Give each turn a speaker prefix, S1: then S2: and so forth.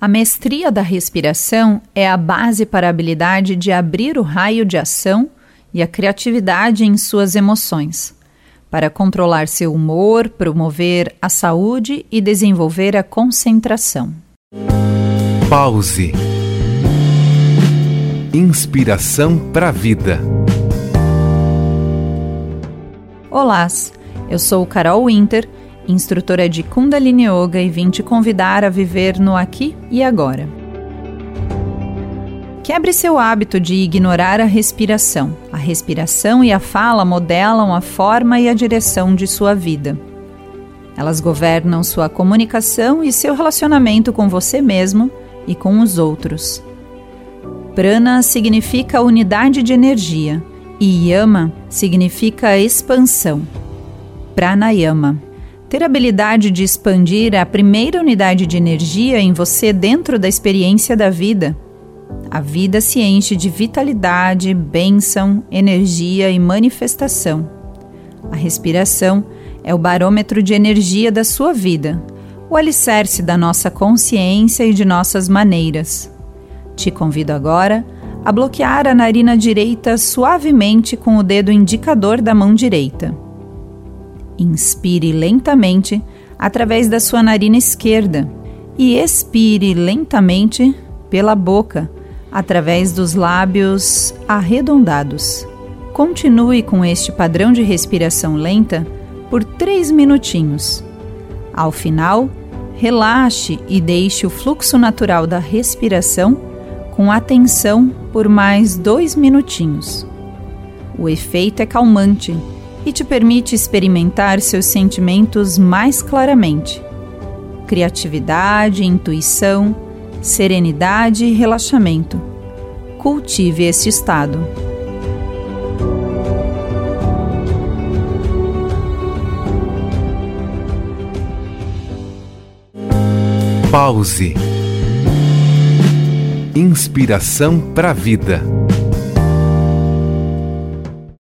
S1: A mestria da respiração é a base para a habilidade de abrir o raio de ação e a criatividade em suas emoções, para controlar seu humor, promover a saúde e desenvolver a concentração.
S2: Pause. Inspiração para a vida.
S1: Olá, eu sou Carol Winter instrutora de Kundalini Yoga, e vim te convidar a viver no aqui e agora. Quebre seu hábito de ignorar a respiração. A respiração e a fala modelam a forma e a direção de sua vida. Elas governam sua comunicação e seu relacionamento com você mesmo e com os outros. Prana significa unidade de energia e Yama significa expansão. Pranayama ter a habilidade de expandir a primeira unidade de energia em você dentro da experiência da vida. A vida se enche de vitalidade, bênção, energia e manifestação. A respiração é o barômetro de energia da sua vida, o alicerce da nossa consciência e de nossas maneiras. Te convido agora a bloquear a narina direita suavemente com o dedo indicador da mão direita. Inspire lentamente através da sua narina esquerda e expire lentamente pela boca através dos lábios arredondados. Continue com este padrão de respiração lenta por três minutinhos. Ao final, relaxe e deixe o fluxo natural da respiração com atenção por mais dois minutinhos. O efeito é calmante e te permite experimentar seus sentimentos mais claramente. Criatividade, intuição, serenidade e relaxamento. Cultive este estado.
S2: Pause. Inspiração para a vida.